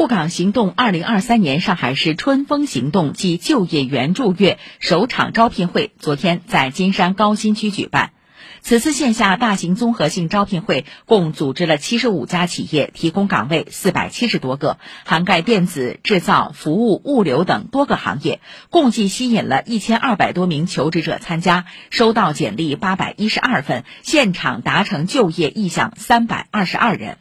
沪港行动二零二三年上海市春风行动暨就业援助月首场招聘会昨天在金山高新区举办。此次线下大型综合性招聘会共组织了七十五家企业，提供岗位四百七十多个，涵盖电子、制造、服务、物流等多个行业，共计吸引了一千二百多名求职者参加，收到简历八百一十二份，现场达成就业意向三百二十二人。